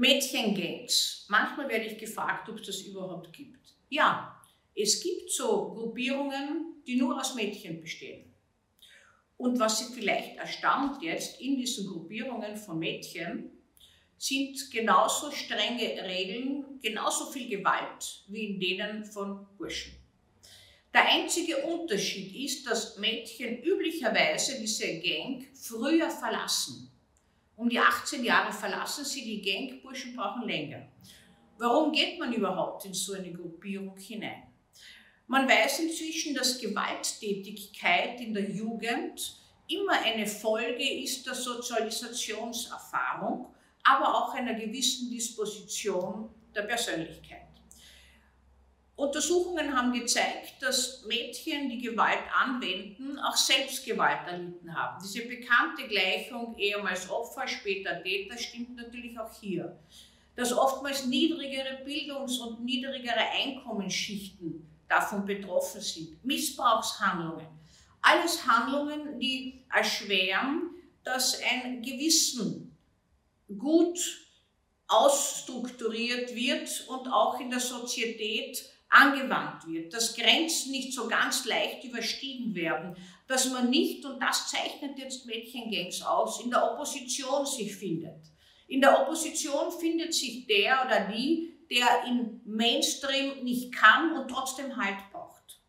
Mädchengangs. Manchmal werde ich gefragt, ob es das überhaupt gibt. Ja, es gibt so Gruppierungen, die nur aus Mädchen bestehen. Und was Sie vielleicht erstaunt jetzt in diesen Gruppierungen von Mädchen, sind genauso strenge Regeln, genauso viel Gewalt wie in denen von Burschen. Der einzige Unterschied ist, dass Mädchen üblicherweise diese Gang früher verlassen. Um die 18 Jahre verlassen sie die Gang, Burschen brauchen länger. Warum geht man überhaupt in so eine Gruppierung hinein? Man weiß inzwischen, dass Gewalttätigkeit in der Jugend immer eine Folge ist der Sozialisationserfahrung aber auch einer gewissen Disposition der Persönlichkeit. Untersuchungen haben gezeigt, dass Mädchen, die Gewalt anwenden, auch selbst Gewalt erlitten haben. Diese bekannte Gleichung ehemals Opfer, später Täter stimmt natürlich auch hier. Dass oftmals niedrigere Bildungs- und niedrigere Einkommensschichten davon betroffen sind. Missbrauchshandlungen. Alles Handlungen, die erschweren, dass ein Gewissen gut ausstrukturiert wird und auch in der Sozietät angewandt wird, dass Grenzen nicht so ganz leicht überstiegen werden, dass man nicht, und das zeichnet jetzt Mädchengangs aus, in der Opposition sich findet. In der Opposition findet sich der oder die, der im Mainstream nicht kann und trotzdem Halt braucht.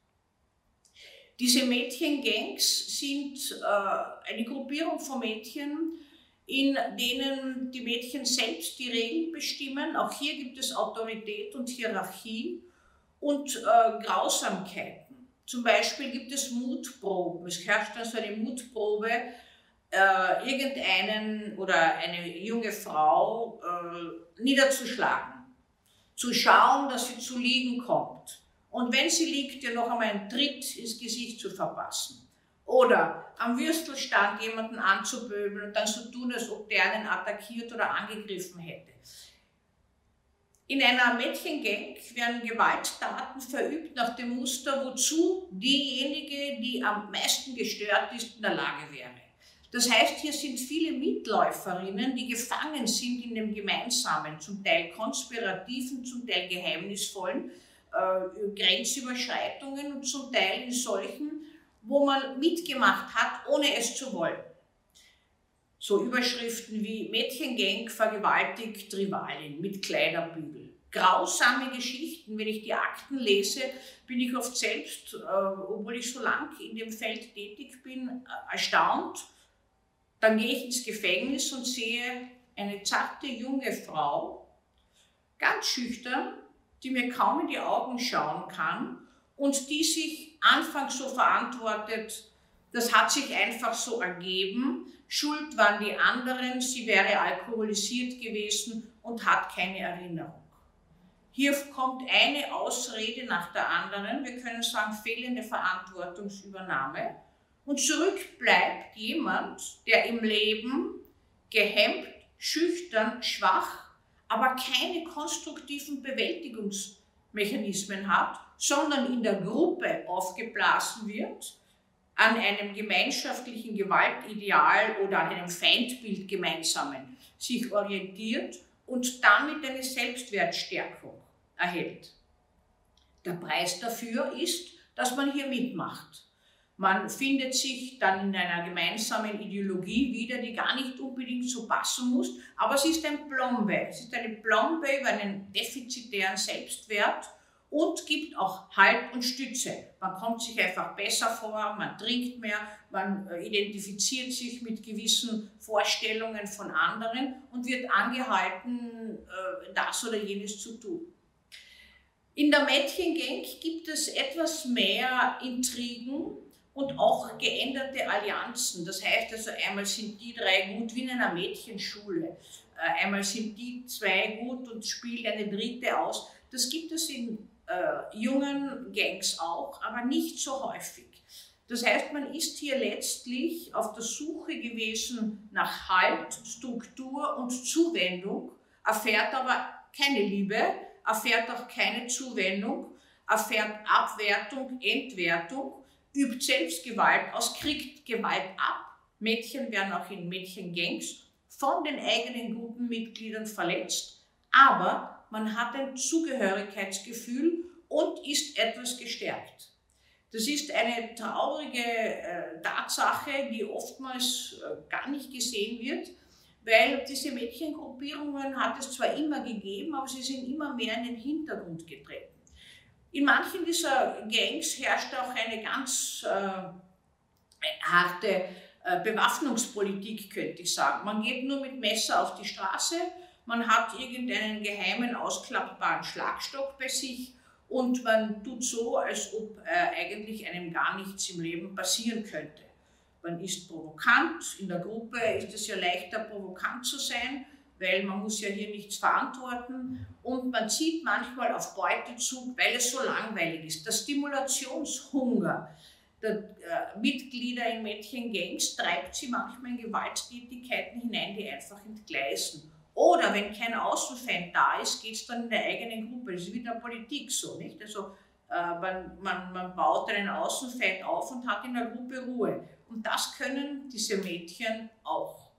Diese Mädchengangs sind äh, eine Gruppierung von Mädchen, in denen die Mädchen selbst die Regeln bestimmen. Auch hier gibt es Autorität und Hierarchie und äh, Grausamkeiten. Zum Beispiel gibt es Mutproben. Es herrscht also eine Mutprobe, äh, irgendeinen oder eine junge Frau äh, niederzuschlagen, zu schauen, dass sie zu liegen kommt. Und wenn sie liegt, ihr noch einmal einen Tritt ins Gesicht zu verpassen. Oder am Würstelstand jemanden anzuböbeln und dann so tun, als ob der einen attackiert oder angegriffen hätte. In einer Mädchengang werden Gewalttaten verübt nach dem Muster, wozu diejenige, die am meisten gestört ist, in der Lage wäre. Das heißt, hier sind viele Mitläuferinnen, die gefangen sind in dem gemeinsamen, zum Teil konspirativen, zum Teil geheimnisvollen äh, Grenzüberschreitungen und zum Teil in solchen wo man mitgemacht hat, ohne es zu wollen. So Überschriften wie Mädchengang vergewaltigt Rivalin mit Kleiderbügel. Grausame Geschichten, wenn ich die Akten lese, bin ich oft selbst, äh, obwohl ich so lang in dem Feld tätig bin, äh, erstaunt. Dann gehe ich ins Gefängnis und sehe eine zarte junge Frau, ganz schüchtern, die mir kaum in die Augen schauen kann und die sich anfangs so verantwortet, das hat sich einfach so ergeben. Schuld waren die anderen, sie wäre alkoholisiert gewesen und hat keine Erinnerung. Hier kommt eine Ausrede nach der anderen, wir können sagen fehlende Verantwortungsübernahme. Und zurück bleibt jemand, der im Leben gehemmt, schüchtern, schwach, aber keine konstruktiven Bewältigungsmechanismen hat sondern in der Gruppe aufgeblasen wird, an einem gemeinschaftlichen Gewaltideal oder an einem Feindbild gemeinsamen sich orientiert und damit eine Selbstwertstärkung erhält. Der Preis dafür ist, dass man hier mitmacht. Man findet sich dann in einer gemeinsamen Ideologie wieder, die gar nicht unbedingt so passen muss, aber es ist ein Plombe. Es ist eine Plombe über einen defizitären Selbstwert und gibt auch Halt und Stütze. Man kommt sich einfach besser vor, man trinkt mehr, man äh, identifiziert sich mit gewissen Vorstellungen von anderen und wird angehalten, äh, das oder jenes zu tun. In der Mädchengang gibt es etwas mehr Intrigen und auch geänderte Allianzen. Das heißt also, einmal sind die drei gut wie in einer Mädchenschule, äh, einmal sind die zwei gut und spielt eine dritte aus. Das gibt es in äh, jungen Gangs auch, aber nicht so häufig. Das heißt, man ist hier letztlich auf der Suche gewesen nach Halt, Struktur und Zuwendung, erfährt aber keine Liebe, erfährt auch keine Zuwendung, erfährt Abwertung, Entwertung, übt Selbstgewalt aus, kriegt Gewalt ab. Mädchen werden auch in Mädchengangs von den eigenen Gruppenmitgliedern verletzt, aber man hat ein Zugehörigkeitsgefühl und ist etwas gestärkt. Das ist eine traurige äh, Tatsache, die oftmals äh, gar nicht gesehen wird, weil diese Mädchengruppierungen hat es zwar immer gegeben, aber sie sind immer mehr in den Hintergrund getreten. In manchen dieser Gangs herrscht auch eine ganz äh, harte äh, Bewaffnungspolitik, könnte ich sagen. Man geht nur mit Messer auf die Straße, man hat irgendeinen geheimen, ausklappbaren Schlagstock bei sich und man tut so, als ob äh, eigentlich einem gar nichts im Leben passieren könnte. Man ist provokant, in der Gruppe ist es ja leichter, provokant zu sein, weil man muss ja hier nichts verantworten und man zieht manchmal auf Beutezug, weil es so langweilig ist. Der Stimulationshunger der äh, Mitglieder in Mädchengangs treibt sie manchmal in Gewalttätigkeiten hinein, die einfach entgleisen. Oder wenn kein Außenfan da ist, geht es dann in der eigenen Gruppe. Das ist wie in der Politik so, nicht? Also man, man, man baut einen Außenfan auf und hat in der Gruppe Ruhe. Und das können diese Mädchen auch.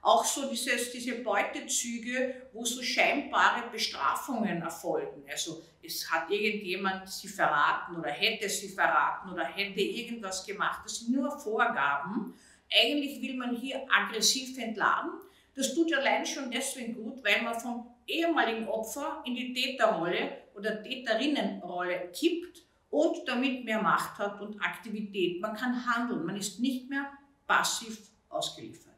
Auch so dieses, diese Beutezüge, wo so scheinbare Bestrafungen erfolgen. Also es hat irgendjemand sie verraten oder hätte sie verraten oder hätte irgendwas gemacht. Das sind nur Vorgaben. Eigentlich will man hier aggressiv entladen das tut allein schon deswegen gut, weil man vom ehemaligen Opfer in die Täterrolle oder Täterinnenrolle kippt und damit mehr Macht hat und Aktivität. Man kann handeln, man ist nicht mehr passiv ausgeliefert.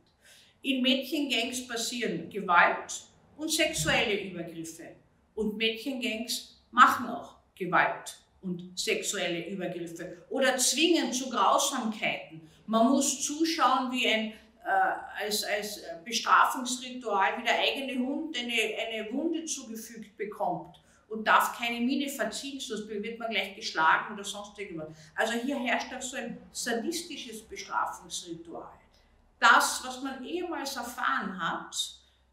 In Mädchengangs passieren Gewalt und sexuelle Übergriffe. Und Mädchengangs machen auch Gewalt und sexuelle Übergriffe oder zwingen zu Grausamkeiten. Man muss zuschauen, wie ein äh, als, als Bestrafungsritual, wie der eigene Hund eine, eine Wunde zugefügt bekommt und darf keine Miene verziehen, sonst wird man gleich geschlagen oder sonst irgendwas. Also hier herrscht auch so ein sadistisches Bestrafungsritual. Das, was man ehemals erfahren hat,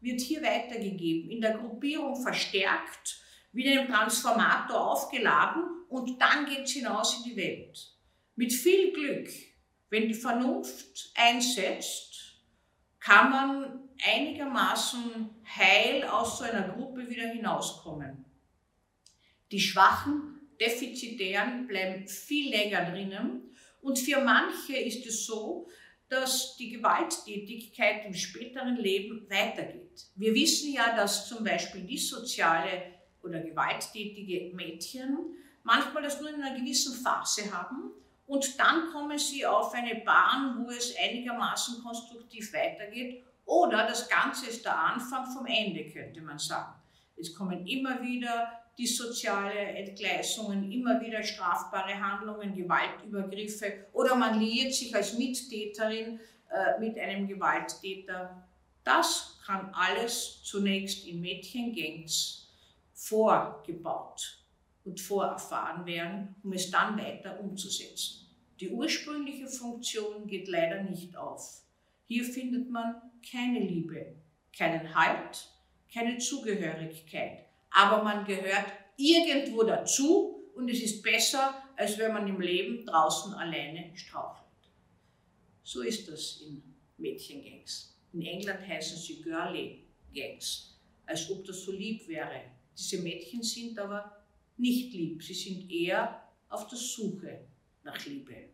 wird hier weitergegeben, in der Gruppierung verstärkt, wieder im Transformator aufgeladen und dann geht es hinaus in die Welt. Mit viel Glück, wenn die Vernunft einsetzt, kann man einigermaßen heil aus so einer Gruppe wieder hinauskommen. Die Schwachen, Defizitären bleiben viel länger drinnen und für manche ist es so, dass die Gewalttätigkeit im späteren Leben weitergeht. Wir wissen ja, dass zum Beispiel dissoziale oder gewalttätige Mädchen manchmal das nur in einer gewissen Phase haben und dann kommen sie auf eine Bahn, wo es einigermaßen konstruktiv weitergeht oder das Ganze ist der Anfang vom Ende, könnte man sagen. Es kommen immer wieder die soziale Entgleisungen, immer wieder strafbare Handlungen, Gewaltübergriffe oder man liiert sich als Mittäterin äh, mit einem Gewalttäter. Das kann alles zunächst in Mädchengangs vorgebaut und vorerfahren werden, um es dann weiter umzusetzen. Die ursprüngliche Funktion geht leider nicht auf. Hier findet man keine Liebe, keinen Halt, keine Zugehörigkeit. Aber man gehört irgendwo dazu und es ist besser, als wenn man im Leben draußen alleine strauchelt. So ist das in Mädchengangs. In England heißen sie Girly Gangs, als ob das so lieb wäre. Diese Mädchen sind aber nicht lieb, sie sind eher auf der Suche nach Liebe.